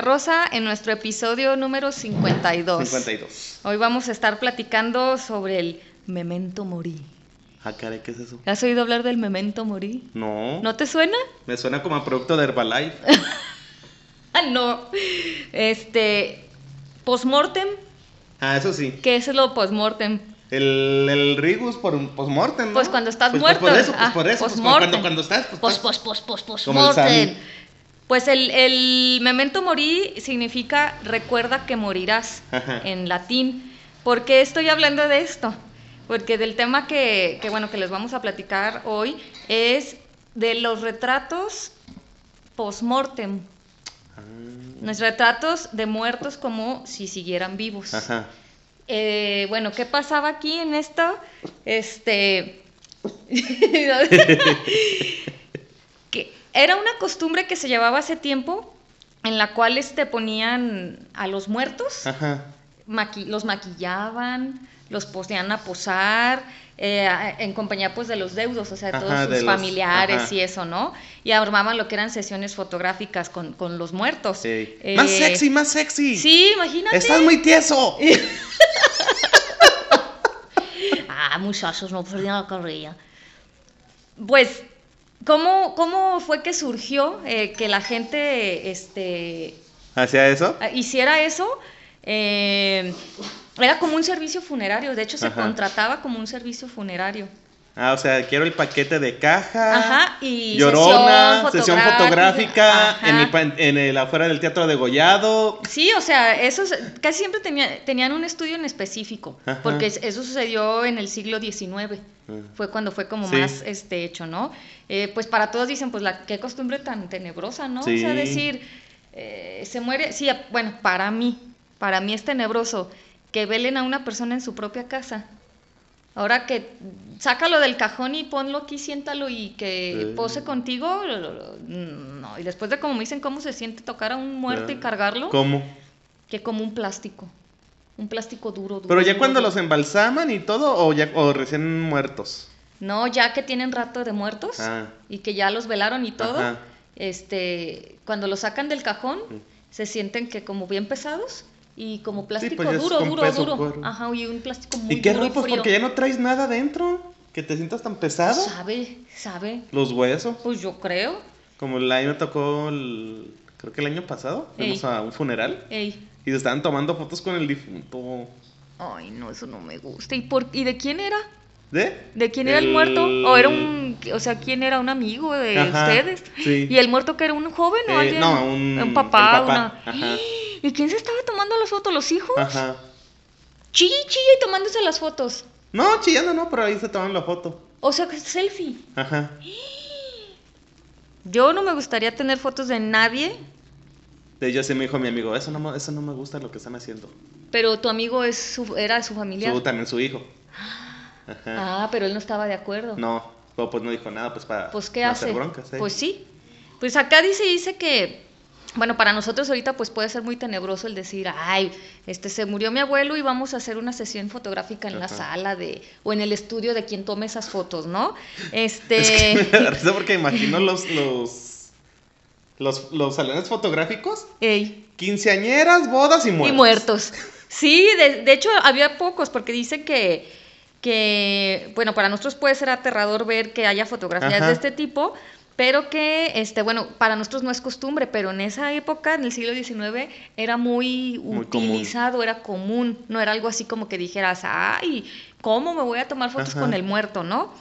Carroza en nuestro episodio número 52. 52. Hoy vamos a estar platicando sobre el memento mori. Ah, caray, ¿qué es eso? ¿Has oído hablar del memento mori? No. ¿No te suena? Me suena como a producto de Herbalife. Ah, no. Este, postmortem, Ah, eso sí. ¿qué es lo postmortem? El, el Rigus por un postmortem, ¿no? Pues cuando estás Pues, muerto. Pues por eso, pues Ah, por eso. Pues cuando, cuando estás, pues, Pos, pos, pos, postmortem. Pues el, el memento mori significa recuerda que morirás Ajá. en latín. ¿Por qué estoy hablando de esto? Porque del tema que, que, bueno, que les vamos a platicar hoy es de los retratos post-mortem. Ah, Los retratos de muertos como si siguieran vivos. Ajá. Eh, bueno, ¿qué pasaba aquí en esto? Este. era una costumbre que se llevaba hace tiempo en la cual este, ponían a los muertos, Ajá. maqui- los maquillaban, los ponían a posar, eh, en compañía pues de los deudos, o sea, de todos Ajá, sus de familiares y eso, ¿no? Y armaban lo que eran sesiones fotográficas con, con los muertos. Sí. Eh, Más sexy, más sexy. Sí, imagínate. Estás muy tieso. Ah, muchachos, no perdían la carrilla. Pues, ¿cómo, cómo fue que surgió eh, que la gente este, ¿Hacía eso? hiciera eso? Eh, era como un servicio funerario, de hecho se Ajá. contrataba como un servicio funerario. Ah, o sea, quiero el paquete de caja. Ajá, y Llorona, sesión sesión fotográfica, en el, pa- en el afuera del teatro de Gollado. Sí, o sea, esos casi siempre tenía- tenían un estudio en específico, Ajá. porque es- eso sucedió en el siglo XIX. Ah. fue cuando fue como Sí. más este hecho, ¿no? Eh, pues para todos dicen, pues la qué costumbre tan tenebrosa, ¿no? O sea, decir, eh, se muere, sí, bueno, para mí, para mí es tenebroso que velen a una persona en su propia casa. Ahora que sácalo del cajón y ponlo aquí, siéntalo y que Sí. pose contigo, no. Y después de como me dicen cómo se siente tocar a un muerto y cargarlo, ¿Cómo? que como un plástico, un plástico duro, duro. Pero ya duro, cuando duro. los embalsaman y todo, o ya o recién muertos. No, ya que tienen rato de muertos Ah. y que ya los velaron y todo, Ajá. este, cuando los sacan del cajón, Mm. se sienten que como bien pesados y como plástico pues duro, duro, peso, duro. cuero. Ajá, y un plástico muy ¿Y qué duro? Pues porque ya no traes nada adentro. Que te sientas tan pesado. Sabe, sabe. Los huesos. Pues yo creo. Como el año me tocó, el- creo que el año pasado, fuimos a un funeral Ey. y se estaban tomando fotos con el difunto. Ay, no, eso no me gusta. ¿Y, por, ¿y de quién era? ¿De? ¿De quién era el, muerto? ¿O era un, o sea, quién era un amigo de Ajá, ustedes? sí. ¿Y el muerto que era un joven o Eh, alguien? no, un- papá, el papá, una- ajá. ¿Y quién se estaba tomando las fotos? ¿Los hijos? Ajá. Chille, chille y tomándose las fotos. No, chillando no, pero ahí se toman la foto. O sea, que selfie. Ajá. Yo no me gustaría tener fotos de nadie, De hecho, sí me dijo mi amigo, eso no, me- eso no me gusta lo que están haciendo. pero tu amigo es su, era su familia. Su, también su hijo. Ajá. Ah, pero él no estaba de acuerdo. No, pues no dijo nada, pues para Pues, ¿qué no hace? hacer broncas. ¿eh? Pues sí. Pues acá dice, dice que, bueno, para nosotros ahorita pues puede ser muy tenebroso el decir, ay, este se murió mi abuelo y vamos a hacer una sesión fotográfica en la sala de, o en el estudio de quien tome esas fotos, ¿no? Este. Es que me da risa porque imagino los, los, los, los salones fotográficos, Ey. quinceañeras, bodas y muertos. Y muertos. Sí, de, de hecho había pocos, porque dicen que, que, bueno, para nosotros puede ser aterrador ver que haya fotografías Ajá. de este tipo, pero que, este, bueno, para nosotros no es costumbre, pero en esa época, en el siglo XIX, era muy, Muy común. utilizado, era común, no era algo así como que dijeras, ay, ¿cómo me voy a tomar fotos Ajá. con el muerto, no?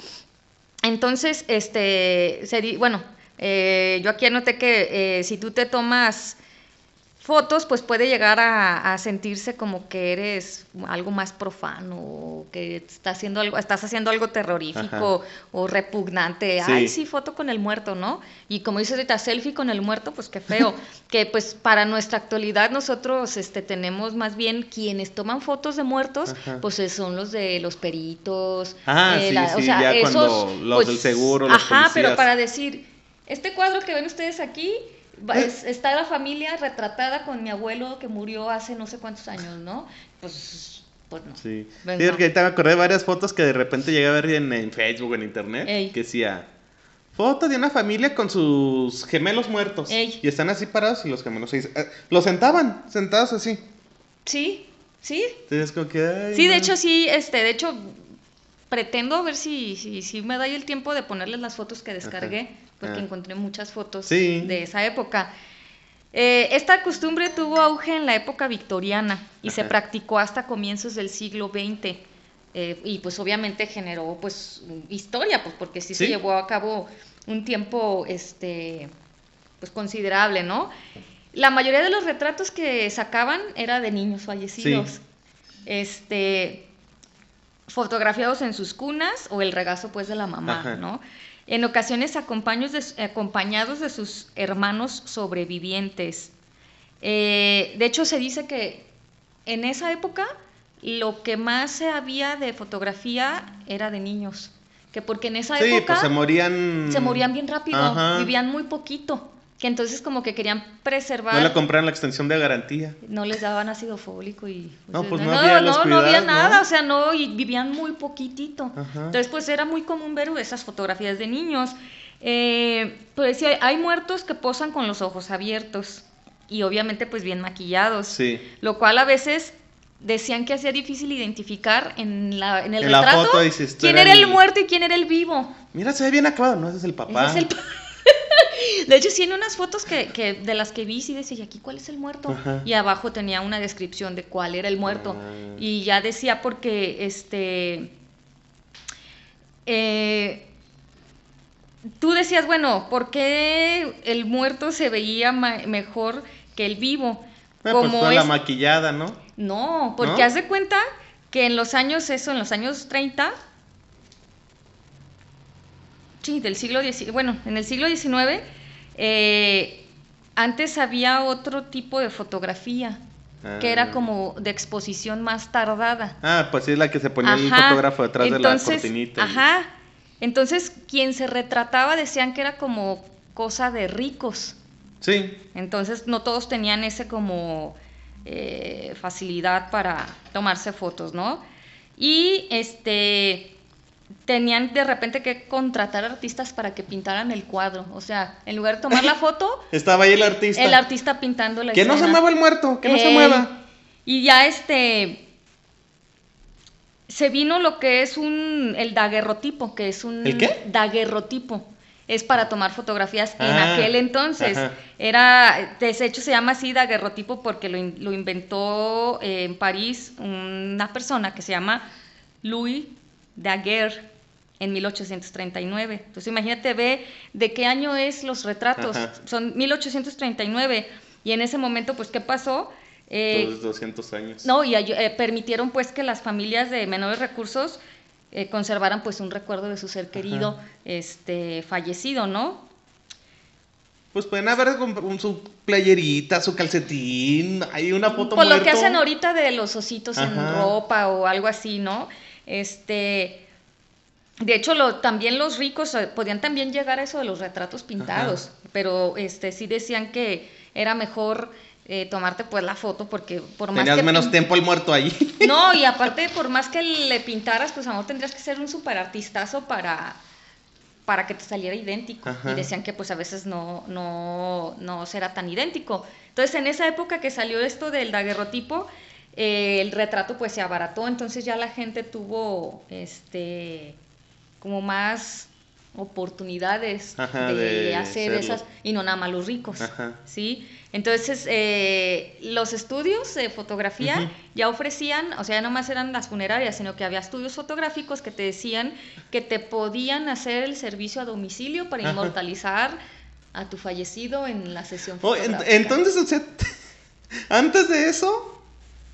Entonces, este, seri- bueno, eh, yo aquí anoté que eh, si tú te tomas fotos, pues puede llegar a, a sentirse como que eres algo más profano, o que estás haciendo algo, estás haciendo algo terrorífico o repugnante. Sí. Ay, sí, foto con el muerto, ¿no? Y como dices ahorita, selfie con el muerto, pues qué feo. que pues para nuestra actualidad nosotros este, tenemos más bien quienes toman fotos de muertos, Ajá. pues eh, son los de los peritos. Ah, eh, sí, la- o sí, sea, ya esos, cuando los pues, del seguro, los Ajá, pero para decir, este cuadro que ven ustedes aquí. Es- está la familia retratada con mi abuelo que murió hace no sé cuántos años, ¿no? Pues, pues no. Sí. Venga. Sí, porque ahorita me acordé de varias fotos que de repente llegué a ver en, en Facebook, en internet, Ey. que decía, Foto de una familia con sus gemelos muertos. Ey. Y están así parados y los gemelos se eh, los sentaban, sentados así. Sí, sí. Entonces como que ay, Sí, de no. hecho sí, este, de hecho pretendo ver si, si, si me da el tiempo de ponerles las fotos que descargué, porque Ah. encontré muchas fotos Sí. de esa época. Eh, esta costumbre tuvo auge en la época victoriana y se practicó hasta comienzos del siglo XX. eh, y pues obviamente generó pues historia, pues porque sí, se llevó a cabo un tiempo este pues considerable, ¿no? La mayoría de los retratos que sacaban era de niños fallecidos. Sí. Este fotografiados en sus cunas o el regazo pues de la mamá, Ajá. ¿no? En ocasiones acompañados de sus hermanos sobrevivientes. Eh, de hecho, se dice que en esa época lo que más se había de fotografía era de niños. Que porque en esa Sí, época pues se morían. se morían bien rápido, Ajá. vivían muy poquito. Que entonces como que querían preservar No le compraron la extensión de garantía. no les daban ácido fólico y No, pues no, no había no, no había cuidados, nada, o sea, no y vivían muy poquitito. Ajá. Entonces, pues era muy común ver esas fotografías de niños. Eh, pues sí, hay, muertos que posan con los ojos abiertos y obviamente pues bien maquillados, Sí. lo cual a veces decían que hacía difícil identificar en la en el En la retrato foto dices, "Tú quién era el el- muerto y quién era el vivo. Mira, se ve bien acabado. No, ese es el papá. Ese es el pa- De hecho, sí, en unas fotos que, que de las que vi, sí decía, ¿y aquí cuál es el muerto? Ajá. Y abajo tenía una descripción de cuál era el muerto. Ah. Y ya decía porque, este, eh, tú decías, bueno, ¿por qué el muerto se veía mejor que el vivo? Ah, pues Como toda la maquillada, ¿no? no, porque ¿No? haz de cuenta que en los años, eso, en los años 30, sí, del siglo XIX, bueno, en el siglo XIX, eh, antes había otro tipo de fotografía, que Ah. era como de exposición más tardada. Ah, pues sí, es la que se ponía el Ajá, fotógrafo detrás de la entonces, cortinita. Ajá. Entonces, quien se retrataba decían que era como cosa de ricos. Sí. Entonces no todos tenían ese como eh, facilidad para tomarse fotos, ¿no? Y este tenían de repente que contratar artistas para que pintaran el cuadro. O sea, en lugar de tomar la foto, Estaba ahí el artista. el artista pintando la Que no se mueva el muerto, que no se Ey. mueva. Y ya este se vino lo que es un el daguerrotipo, que es un ¿El qué? daguerrotipo. Es para tomar fotografías en Ah, aquel entonces. ajá. Era, de hecho se llama así daguerrotipo porque lo, lo inventó eh, en París una persona que se llama Louis Daguerre en 1839. Entonces imagínate, ve de qué año es los retratos. Ajá. Son 1839. Y en ese momento, pues, ¿qué pasó? Eh, Los 200 años. no, y eh, permitieron pues que las familias de menores recursos eh, conservaran pues un recuerdo de su ser querido este fallecido, ¿no? Pues pueden haber su playerita, su calcetín, hay una foto Por lo que muerto. hacen ahorita de los ositos en ropa o algo así, ¿no? Este de hecho lo, también los ricos eh, podían también llegar a eso de los retratos pintados, pero este sí decían que era mejor eh, tomarte pues la foto porque por más Tenías que menos tiempo el muerto ahí. No, y aparte, por más que le pintaras, pues a lo mejor tendrías que ser un super artistazo para, para que te saliera idéntico. Ajá. Y decían que pues a veces no, no, no será tan idéntico. Entonces, en esa época que salió esto del daguerrotipo, eh, el retrato pues se abarató, entonces ya la gente tuvo este como más oportunidades Ajá, de, de hacer esas y no nada más los ricos. Ajá. ¿sí? Entonces, eh, los estudios de fotografía ya ofrecían, o sea, no más eran las funerarias, sino que había estudios fotográficos que te decían que te podían hacer el servicio a domicilio para Ajá. inmortalizar a tu fallecido en la sesión Oh, fotográfica. entonces, o sea, antes de eso,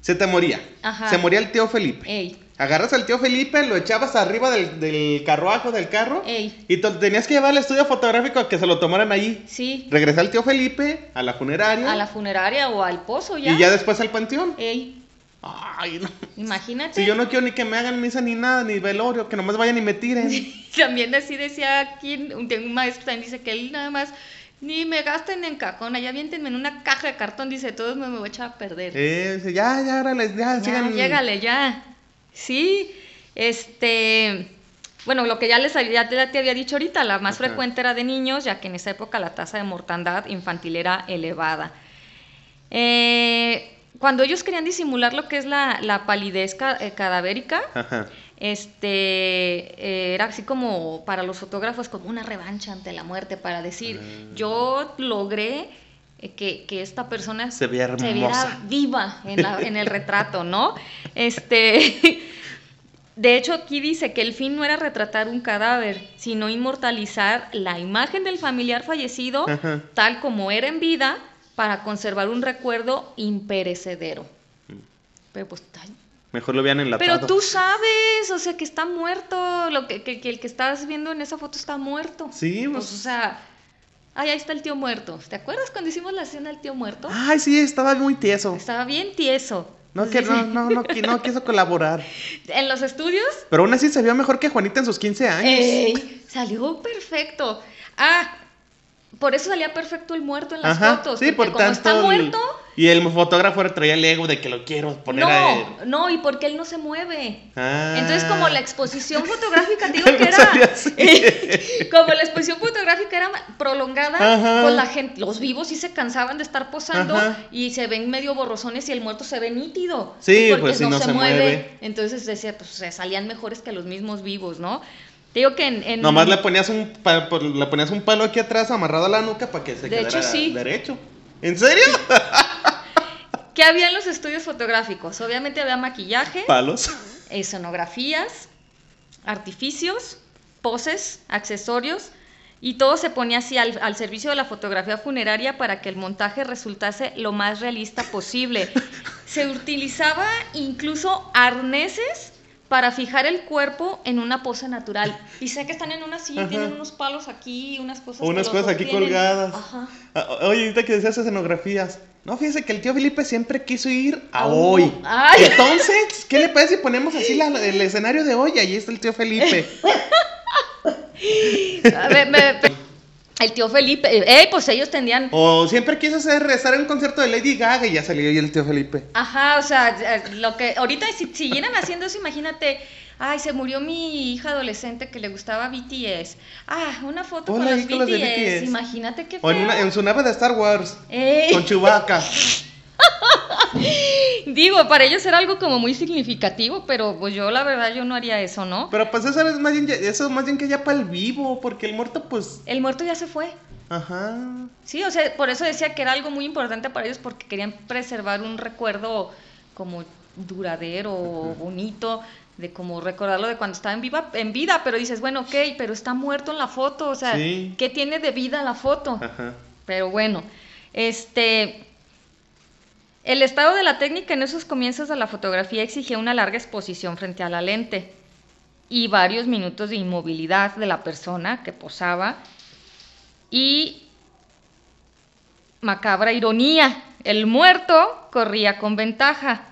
se te moría. Ajá. Se moría el tío Felipe. Ey, Agarras al tío Felipe, lo echabas arriba del, del carruajo del carro Ey. y te- tenías que llevar al estudio fotográfico a que se lo tomaran allí. sí, Regresar el tío Felipe a la funeraria a la funeraria o al pozo ya. y ya después al panteón. Ey, Ay, no. imagínate. Si yo no quiero ni que me hagan misa ni nada, ni velorio, que nomás vayan y me tiren. También así decía aquí, un, un maestro también dice que él nada más, ni me gasten en cajón, allá aviéntenme en una caja de cartón, dice, todos me, me voy a echar a perder. Eh, ya, ya, órale, ya, ya, sigan. llégale, ya. Sí, este, bueno, lo que ya les había, ya te había dicho ahorita, la más Ajá. frecuente era de niños, ya que en esa época la tasa de mortandad infantil era elevada. Eh, cuando ellos querían disimular lo que es la, la palidez eh, cadavérica, Ajá. Este eh, era así como para los fotógrafos como una revancha ante la muerte para decir Ah. yo logré eh, que, que esta persona Se vea viera viva en, la- en el retrato, ¿no? Este de hecho aquí dice que el fin no era retratar un cadáver, sino inmortalizar la imagen del familiar fallecido Ajá. tal como era en vida para conservar un recuerdo imperecedero. Pero pues ay, Mejor lo vean enlatado. pero tú sabes, o sea, que está muerto, lo que, que- que el que estás viendo en esa foto está muerto. Sí, Pues, pues. o sea, ay, ahí está el tío muerto. ¿Te acuerdas cuando hicimos la escena del tío muerto? Ay, sí, estaba muy tieso. Estaba bien tieso. No, que, no, no, no, no quiso colaborar. En los estudios, Pero aún así se vio mejor que Juanita en sus 15 años. ey, salió perfecto. Ah, por eso salía perfecto el muerto en las Ajá, fotos. sí, porque por como tanto. está muerto, Y el fotógrafo traía el ego de que lo quiero poner a él. no, no, y porque él no se mueve. Ah. Entonces, como la exposición fotográfica, digo que no era. como la exposición fotográfica era prolongada, Ajá. pues la gente, los vivos sí se cansaban de estar posando Ajá. y se ven medio borrosones y el muerto se ve nítido. Sí, porque pues, si no se mueve. Entonces decía, pues se salían mejores que los mismos vivos, ¿no? Te digo que en. en- Nomás le ponías un por- le ponías un palo aquí atrás amarrado a la nuca para que se De quedara hecho, sí. derecho. ¿En serio? ¿Qué había en los estudios fotográficos? Obviamente había maquillaje, Palos. escenografías, artificios, poses, accesorios, y todo se ponía así al, al servicio de la fotografía funeraria para que el montaje resultase lo más realista posible. Se utilizaba incluso arneses para fijar el cuerpo en una pose natural. Y sé que están en una silla, Ajá. tienen unos palos aquí, unas cosas. O unas cosas aquí colgadas. Ajá. Ah, Oye, ahorita que decías escenografías. No, fíjese que el tío Felipe siempre quiso ir a hoy. Ay. Entonces, ¿qué le parece si ponemos así la- el escenario de hoy? Ahí está el tío Felipe. A ver, me- el tío Felipe, eh, pues ellos tenían O siempre quiso hacer, estar en un concierto de Lady Gaga y ya salió ahí el tío Felipe. Ajá, o sea, eh, lo que ahorita si siguieran haciendo eso, imagínate, ay, se murió mi hija adolescente que le gustaba BTS. Ah, una foto Hola, con, los con los de BTS. BTS. Imagínate qué O en, una- feo. en su nave de Star Wars. Ey, Con Chewbacca. digo, para ellos era algo como muy significativo, pero pues yo la verdad yo no haría eso, ¿no? Pero pues eso es más bien, eso es más bien que ya para el vivo, porque el muerto pues... El muerto ya se fue. Ajá. Sí, o sea, por eso decía que era algo muy importante para ellos porque querían preservar un recuerdo como duradero, bonito, de como recordarlo de cuando estaba en, viva, en vida, pero dices, bueno, ok, pero está muerto en la foto, o sea, Sí. ¿qué tiene de vida la foto? Ajá. Pero bueno, este... El estado de la técnica en esos comienzos de la fotografía exigía una larga exposición frente a la lente y varios minutos de inmovilidad de la persona que posaba y macabra ironía, el muerto corría con ventaja.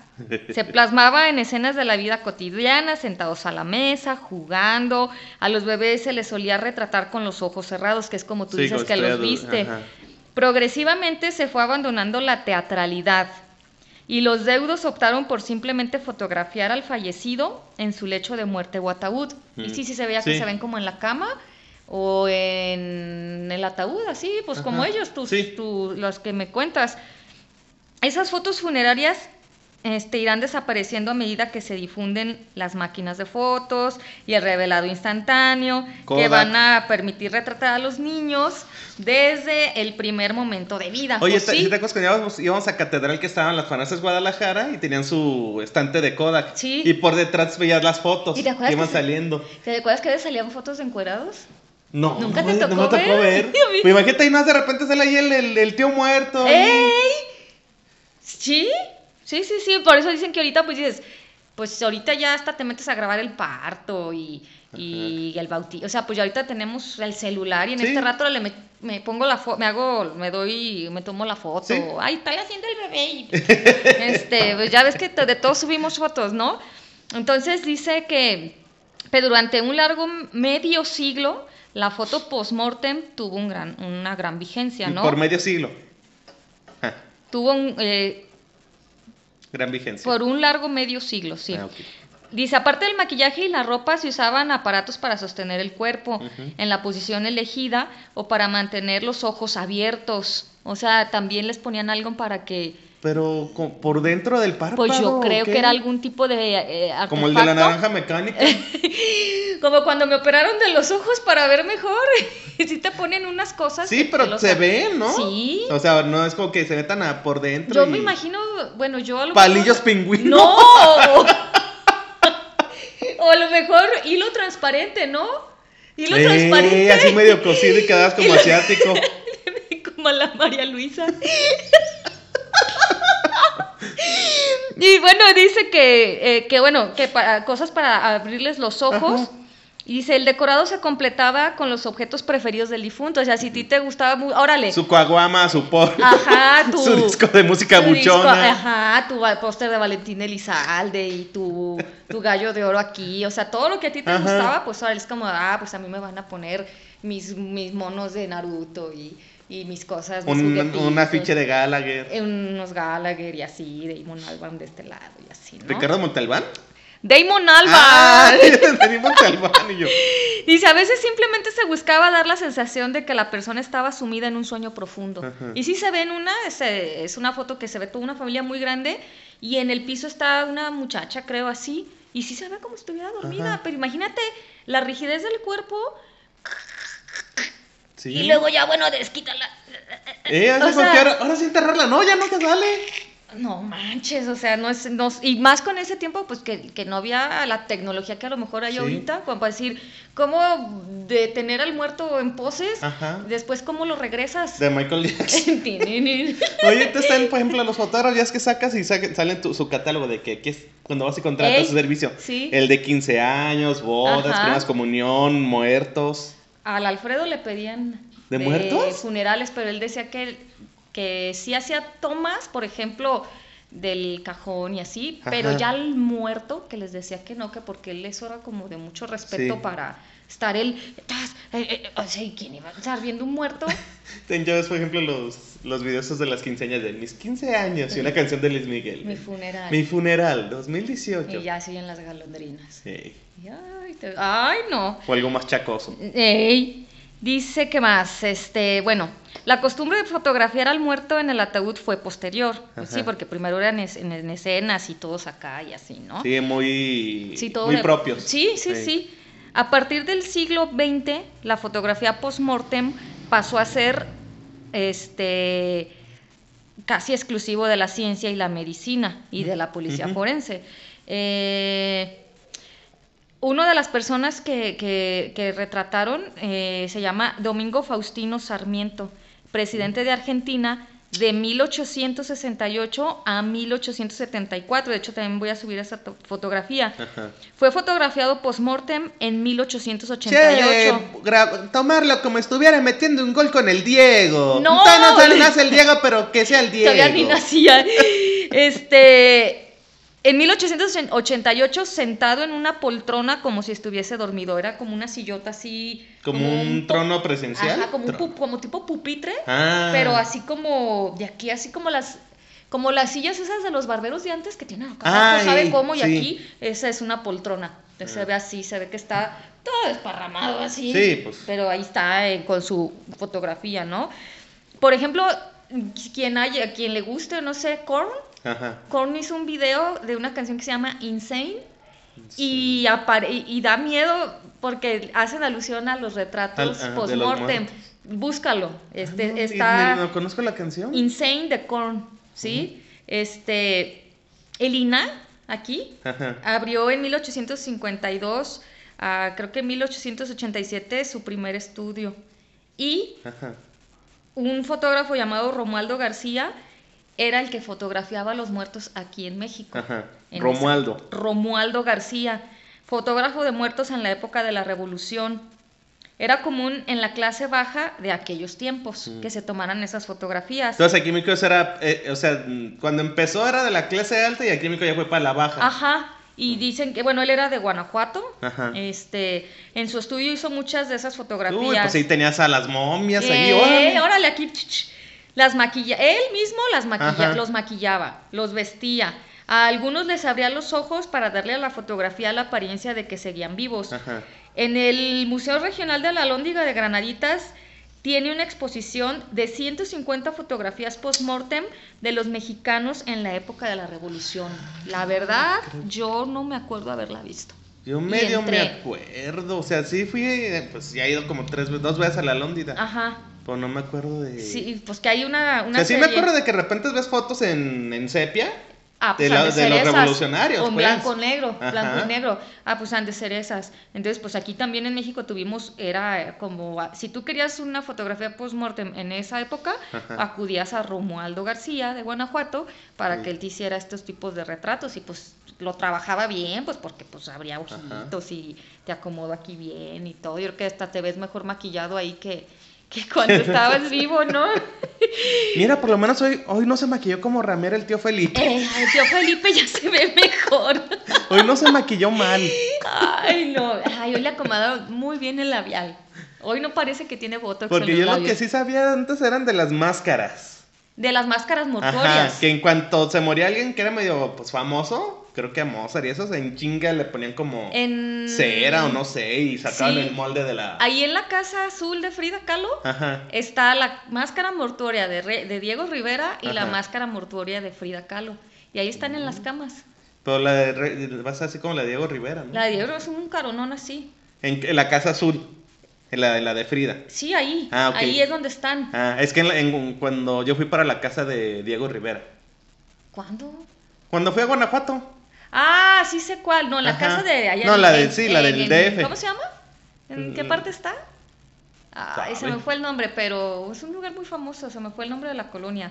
Se plasmaba en escenas de la vida cotidiana, sentados a la mesa, jugando. A los bebés se les solía retratar con los ojos cerrados, que es como tú Sí, dices que los viste. ajá. Progresivamente se fue abandonando la teatralidad y los deudos optaron por simplemente fotografiar al fallecido en su lecho de muerte o ataúd. Y Mm. sí, sí se veía que se ven como en la cama o en el ataúd, así, pues como ellos, tus, Sí. tu- los que me cuentas. Esas fotos funerarias este, irán desapareciendo a medida que se difunden las máquinas de fotos y el revelado instantáneo, que van a permitir retratar a los niños desde el primer momento de vida. Oye, ¿te, sí, ¿te acuerdas cuando íbamos, íbamos a Catedral que estaban las farmacias Guadalajara y tenían su estante de Kodak? Sí. Y por detrás veías las fotos ¿Y te acuerdas que iban que saliendo. ¿te acuerdas que salían fotos de encuerados? No, ¿Nunca te no, tocó me tocó ver? imagínate ahí más de repente sale ahí el, el- el tío muerto. ¡Ey! ¿Sí? Sí, sí, sí, por eso dicen que ahorita pues dices, pues ahorita ya hasta te metes a grabar el parto y, y el bautizo, o sea, pues ya ahorita tenemos el celular y en Sí. este rato le me, me pongo la foto, me hago, me doy, me tomo la foto, Sí. ay, está haciendo el bebé este, pues ya ves que de todos subimos fotos, ¿no? Entonces dice que, que durante un largo medio siglo la foto post-mortem tuvo un gran, una gran vigencia, ¿no? Por medio siglo. Tuvo un, eh, gran vigencia. Por un largo medio siglo, sí. Ah, dice, aparte del maquillaje y la ropa, se usaban aparatos para sostener el cuerpo en la posición elegida o para mantener los ojos abiertos. O sea, también les ponían algo para que, Pero por dentro del párpado. pues yo ¿o creo que era algún tipo de eh, Como el de la naranja mecánica. Como cuando me operaron de los ojos para ver mejor. Y sí te ponen unas cosas. Sí, pero los- se ve, ¿no? Sí. O sea, no es como que se metan a por dentro. Yo y- me imagino, bueno, yo a lo Palillos mejor- pingüinos. ¡No! o a lo mejor hilo transparente, ¿no? Hilo Eh, transparente. así medio cocido y quedas como asiático. como a la María Luisa. y bueno, dice que, eh, que bueno, que para, cosas para abrirles los ojos. Ajá. Y dice, el decorado se completaba con los objetos preferidos del difunto. O sea, si a ti te gustaba, mu- órale. Su coaguama, su por. Ajá, tu, su disco de música disco, buchona. ajá, tu póster de Valentín Elizalde y tu, tu gallo de oro aquí. O sea, todo lo que a ti te Ajá. gustaba, pues ahora es como, ah, pues a mí me van a poner mis, mis monos de Naruto y, y mis cosas. mis Un, afiche de Gallagher. eh, Unos Gallagher y así, Damon Albarn de este lado y así, ¿no? ¿Ricardo Montalbán? Damon Ah, Albarn. entendí Montalbán y yo. Dice, a veces simplemente se buscaba dar la sensación de que la persona estaba sumida en un sueño profundo. Ajá. Y sí se ve en una, es, es una foto que se ve toda una familia muy grande y en el piso está una muchacha, creo así, y sí se ve como si estuviera dormida, Ajá. pero imagínate la rigidez del cuerpo Sí. y luego ya, bueno, desquítala. Eh, hace o sea- con que ahora, ahora sí enterrarla. No, ya no te sale. No manches, o sea, no es, no es- y más con ese tiempo, pues que, que no había la tecnología que a lo mejor hay Sí. ahorita, como para decir, ¿cómo detener al muerto en poses? Ajá. Después, ¿cómo lo regresas? De Michael Jackson. Oye, te están, por ejemplo, los fotógrafos que sacas y salen tu, su catálogo de que, que es cuando vas y contratas Ey, su servicio. sí. El de 15 años, bodas, Ajá. primeras comunión, muertos. Al Alfredo le pedían ¿De muertos? funerales, pero él decía que, que sí hacía tomas, por ejemplo, del cajón y así, pero ya al muerto, que les decía que no, que porque él eso era como de mucho respeto Sí. para estar él, tas, eh, eh, o sea, ¿y quién iba a estar viendo un muerto? Ten, ya ves, por ejemplo, los, los videos de las quinceañas de mis 15 años y una canción de Luis Miguel. Mi funeral. Mi funeral, 2018. Y ya siguen las galondrinas. Sí. Ay, te- ay, no. O algo más chacoso. Ey, dice que más, este, bueno, la costumbre de fotografiar al muerto en el ataúd fue posterior, pues sí, porque primero eran es- en, en escenas y todos acá y así, ¿no? Sí, muy, Sí, muy de- propios. Sí, sí, sí, A partir del siglo XX, la fotografía post-mortem pasó a ser, este, casi exclusivo de la ciencia y la medicina y de la policía forense. Eh, una de las personas que, que- que retrataron eh, se llama Domingo Faustino Sarmiento, presidente de Argentina de 1868 a 1874. De hecho, también voy a subir esa to- fotografía. Ajá. Fue fotografiado post-mortem en Che, 1888. gra- tomarlo como estuviera metiendo un gol con el Diego. No. Todavía no sale- nace el Diego, pero que sea el Diego. Todavía ni nacía. Este, en 1888, sentado en una poltrona como si estuviese dormido. Era como una sillota así. Como un trono presencial. Ajá, como, un como tipo pupitre. Ah. Pero así como, de aquí, así como las. Como las sillas esas de los barberos de antes que tienen acá, Ay, abajo, ¿sabe cómo? Y sí. aquí, esa es una poltrona. Se Ah. ve así, se ve que está todo desparramado así. Sí, pues. Pero ahí está eh, con su fotografía, ¿no? Por ejemplo, quien haya, quien le guste, no sé, Korn. Ajá. Korn hizo un video de una canción que se llama Insane y, y, y da miedo porque hacen alusión a los retratos post-mortem. Búscalo. Este, Ah, no, está ni- No, conozco la canción. Insane de Korn, ¿sí? Este, Elina, aquí, Ajá. abrió en 1852, a, creo que en 1887, su primer estudio. Y Ajá. un fotógrafo llamado Romualdo García era el que fotografiaba a los muertos aquí en México. Ajá. En Romualdo. esa- Romualdo García, fotógrafo de muertos en la época de la Revolución. Era común en la clase baja de aquellos tiempos Mm. que se tomaran esas fotografías. Entonces aquí Mico era, eh, o sea, mm, cuando empezó era de la clase alta y aquí Mico ya fue para la baja. Ajá. Y dicen que, bueno, él era de Guanajuato. Ajá. Este, en su estudio hizo muchas de esas Uy, fotografías. pues ahí tenías a las momias ahí, Eh, órale. órale, aquí. ch, ch. Las maquilla, él mismo las maquilla, Ajá. los maquillaba, los vestía. A algunos les abría los ojos para darle a la fotografía la apariencia de que seguían vivos. Ajá. En el Museo Regional de la Lóndiga de Granaditas tiene una exposición de 150 fotografías post-mortem de los mexicanos en la época de la Revolución. La verdad, yo no me acuerdo haberla visto. Yo medio me acuerdo. O sea, sí fui, pues ya he ido como tres veces, dos veces a la Lóndida. Ajá. Pero no me acuerdo de. Sí, pues que hay una, O una sea, sí me acuerdo de que de repente ves fotos en, en sepia. Ah, de pues la- de de ser los revolucionarios, O en pues. blanco negro, blanco y negro. Ah, pues han de ser esas. Entonces, pues aquí también en México tuvimos, era como, ah, si tú querías una fotografía post-mortem en esa época, Ajá. acudías a Romualdo García de Guanajuato para Sí. que él te hiciera estos tipos de retratos y pues lo trabajaba bien, pues porque pues abría ojitos y te acomodó aquí bien y todo. Yo creo que hasta te ves mejor maquillado ahí que, que cuando estabas vivo, ¿no? Mira, por lo menos hoy, hoy no se maquilló como Ramera el tío Felipe. Eh, el tío Felipe ya se ve mejor. Hoy no se maquilló mal. Ay, no. Ay, hoy le acomodaron muy bien el labial. Hoy no parece que tiene botox Porque en yo los lo que labios. sí sabía antes eran de las máscaras. De las máscaras Ajá, mortuorias. que en cuanto se moría alguien que era medio pues famoso, creo que a Mozart y esos en chinga le ponían como En... cera o no sé y sacaban Sí. el molde de la Ahí en la casa azul de Frida Kahlo Ajá. está la máscara mortuoria de, Re- de Diego Rivera y la máscara mortuoria de Frida Kahlo. Y ahí están en las camas. Pero la de Re- va a ser así como la de Diego Rivera, ¿no? La de Diego es un caronón así. En, en la casa azul, en la, en la de Frida. Sí, ahí. Ah, ok. Ahí es donde están. Ah, es que en la- en- cuando yo fui para la casa de Diego Rivera. ¿Cuándo? Cuando fui a Guanajuato. Ah, sí sé cuál. No, la Ajá. casa de allá. No, en- la de- en- sí, la del DF. ¿Cómo se llama? ¿En qué Mm. parte está? Ay, se me fue el nombre, pero es un lugar muy famoso. Se me fue el nombre de la colonia.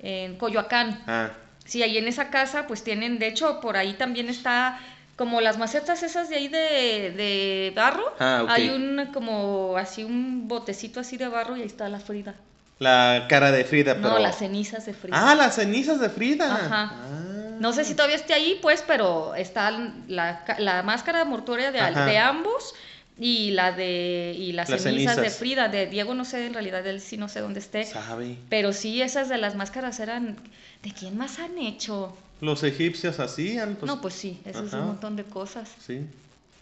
En Coyoacán. Ah, Sí, ahí en esa casa, pues tienen, de hecho, por ahí también está como las macetas esas de ahí de, de barro. Ah, ok. Hay un como así un botecito así de barro y ahí está la Frida. la cara de Frida, pero. No, las cenizas de Frida. Ah, las cenizas de Frida. Ajá. Ah. No sé si todavía esté ahí, pues, pero está la, la máscara mortuoria de, ambos y la de y las, Las cenizas, de. Frida. De Diego no sé, en realidad él sí no sé dónde esté. Sabe. Pero sí, esas de las máscaras eran... ¿De quién más han hecho? Los egipcios hacían, pues. no, pues sí, eso es un montón de cosas. Sí.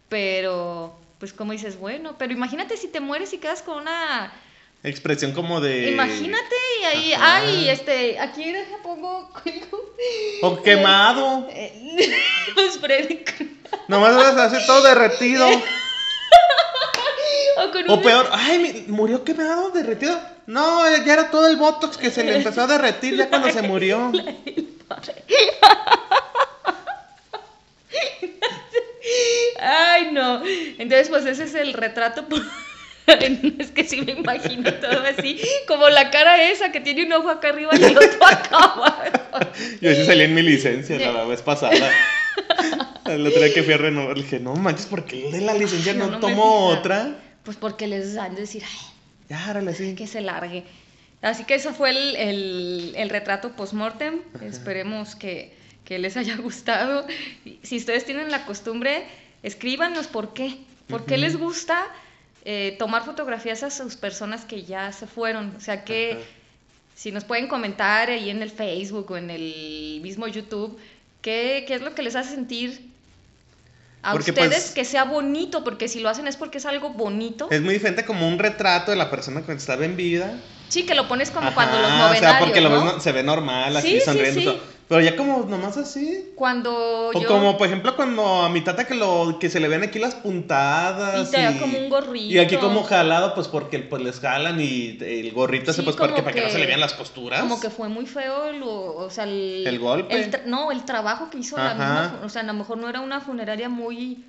Pero, pues como dices, bueno, pero imagínate si te mueres y quedas con una... Expresión como de. Imagínate y ahí, Ajá. ay, este, aquí deja pongo... O quemado. Eh, pues Freddy Nomás vas a hacer todo derretido. O con O una- peor, ay, murió quemado, derretido. No, ya era todo el botox que se le empezó a derretir ya cuando se murió. Ay, no. Entonces, pues ese es el retrato. Es que sí me imagino todo así, como la cara esa que tiene un ojo acá arriba y el otro acá abajo. Yo sí salí en mi licencia Sí. la vez pasada. Otro día que fui a renovar, le dije, no manches, ¿por qué de la licencia Ay, no, no, tomo otra? Pues porque les han de decir, ay, Ya, árale, sí. que se largue. Así que eso fue el, el, el retrato post-mortem. Esperemos que, que les haya gustado. Si ustedes tienen la costumbre, escríbanos por qué. ¿Por qué les gusta eh, tomar fotografías a sus personas que ya se fueron? O sea que Ajá. si nos pueden comentar ahí en el Facebook o en el mismo YouTube, ¿qué, qué es lo que les hace sentir a Porque, ustedes pues, que sea bonito? Porque si lo hacen es porque es algo bonito. Es muy diferente como un retrato de la persona cuando estaba en vida. Sí, que lo pones como Ajá, cuando los O novenarios, sea, porque lo ves, se ve normal, así Sí, sí, sonriendo. y sí. Pero ya como nomás así. Cuando O yo... como, por ejemplo, cuando a mi tata que, lo, que se le ven aquí las puntadas. Y te da como un gorrito. Y aquí como jalado, pues porque pues les jalan y el gorrito Sí, pues porque para que, no se le vean las costuras. Como que fue muy feo, lo- o sea, el... ¿El golpe? el no, el trabajo que hizo la misma... O sea, a lo mejor no era una funeraria muy...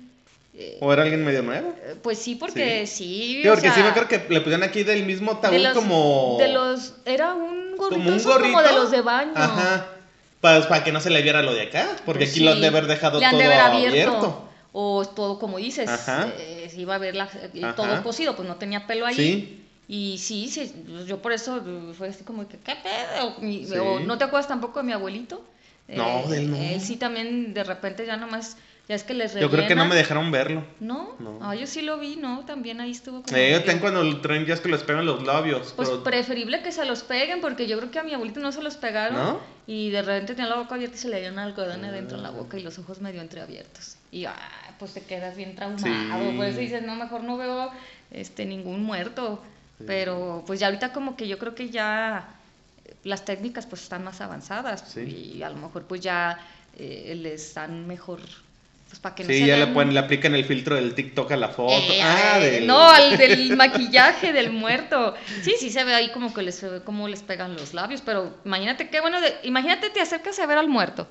eh, ¿O era alguien medio nuevo? eh, pues sí, porque sí, Sí, o porque sí sea, me acuerdo que le pusieron aquí del mismo de tabú los, como... De los... Era un gorrito, como un gorrito. como de los de baño. Ajá. Pues para que no se le viera lo de acá. Porque Pues aquí lo han de haber dejado todo haber abierto. O todo, como dices, eh, se iba a ver la, todo cocido, pues no tenía pelo ahí. Sí. Y sí, sí, yo por eso fue así como que, ¿qué pedo? Sí. O no te acuerdas tampoco de mi abuelito, No, Eh, de él no. Él sí también de repente ya nomás, ya es que les Yo creo que no me dejaron verlo. ¿No? No. Ah, yo sí lo vi, ¿no? También ahí estuvo como... Eh, yo tengo cuando el tren ya es que les pegan los labios. Pues pero- preferible que se los peguen, porque yo creo que a mi abuelito no se los pegaron. ¿No? Y de repente tenía la boca abierta y se le dio un algodón adentro en la boca y los ojos medio entreabiertos. Y ah, pues te quedas bien traumado. Sí. Por eso dices, no, mejor no veo este ningún muerto. Pero pues ya ahorita como que yo creo que ya eh, las técnicas pues están más avanzadas. Sí. Y a lo mejor pues ya eh, les dan mejor. Pues para que no Sí, se ya le, ponen, le aplican el filtro del TikTok a la foto. eh, ah, eh, del... No, al del maquillaje del muerto. Sí, sí se ve ahí como que les como les pegan los labios, pero imagínate qué bueno, de- imagínate te acercas a ver al muerto.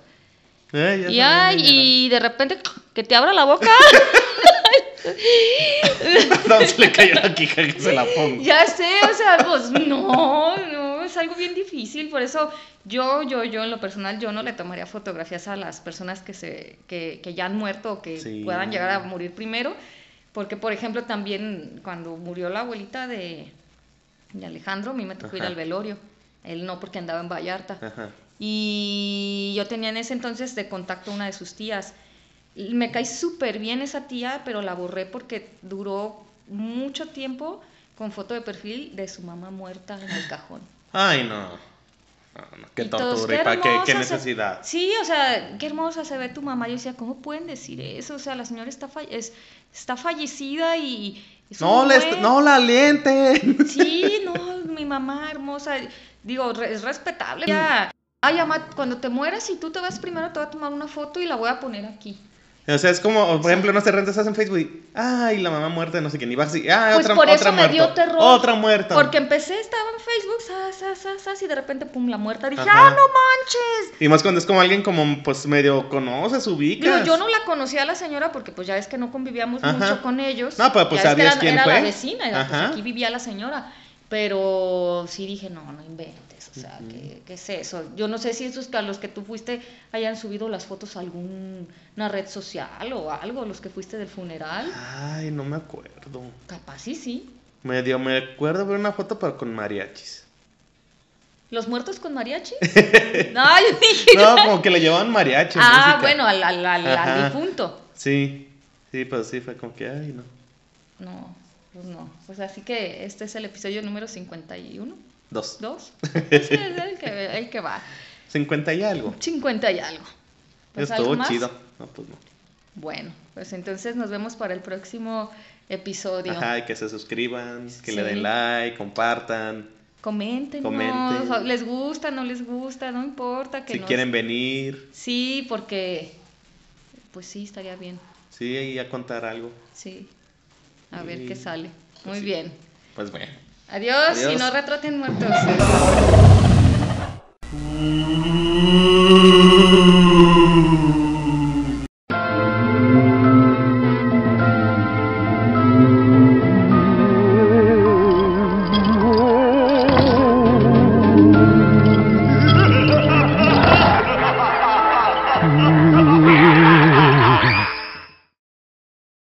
Eh, ya Y, ay, y de repente que te abra la boca. No, se le cayó la quija que se la pongo. ya sé, o sea, pues no, no, es algo bien difícil, por eso yo, yo, yo en lo personal, yo no le tomaría fotografías a las personas que se, que, que ya han muerto o que Sí. puedan llegar a morir primero, porque por ejemplo también cuando murió la abuelita de, de Alejandro, a mí me tocó ir Ajá. al velorio, él no porque andaba en Vallarta. Ajá. Y yo tenía en ese entonces de contacto una de sus tías. Me caí súper bien esa tía, pero la borré porque duró mucho tiempo con foto de perfil de su mamá muerta en el cajón. Ay, no. No, no, Qué tortura. ¿Y para qué? ¿Qué hermosa se- necesidad? Sí, o sea, qué hermosa se ve tu mamá. Yo decía, ¿cómo pueden decir eso? O sea, la señora está, fa- es- está fallecida y... es No, le est- no la alienten. Sí, no, mi mamá hermosa. Digo, es respetable. Ya. Ay, mamá, cuando te mueras y tú te vas primero, te voy a tomar una foto y la voy a poner aquí. O sea, es como, por ejemplo, no sé, rentas en Facebook y, ay, la mamá muerta, no sé quién, y vas así, ah, Pues otra, por eso otra me muerta. dio terror. Otra muerta. Porque empecé, estaba en Facebook, sas, sas, sas, sas, y de repente, pum, la muerta. Dije, Ajá. ¡ah, no manches! Y más cuando es como alguien como, pues, medio conoces, ubicas. Digo, yo no la conocía a la señora porque pues ya ves que no convivíamos Ajá. mucho con ellos. No, pero, pues, sabías era, quién era fue. la vecina, era, pues, aquí vivía la señora. Pero sí dije, no, no inventes, o sea, ¿qué, qué es eso? Yo no sé si esos que a los que tú fuiste hayan subido las fotos a alguna red social o algo, los que fuiste del funeral. Ay, no me acuerdo. Capaz sí, sí. Medio me acuerdo ver una foto, pero con mariachis. ¿Los muertos con mariachi? no, yo dije... No, como que le llevaban mariachi. ah, música. bueno, al, al, al- difunto. Sí, sí, pues sí, fue como que, ay, no. No, pues no. Pues así que este es el episodio número 51. Dos. ¿Dos? Es el que, el que va. 50 y algo. 50 y algo. Pues, ¿algo Estuvo chido. No, pues no. Bueno, pues entonces nos vemos para el próximo episodio. Ajá, y que se suscriban, que le den like, compartan. Comenten, Comenten. les gusta, no les gusta, no importa que si nos- quieren venir, Sí, porque pues sí, estaría bien. sí, y a contar algo. Sí. A ver qué sale. Pues Muy sí. bien. Pues bueno. Adiós, Adiós. y no retraten muertos.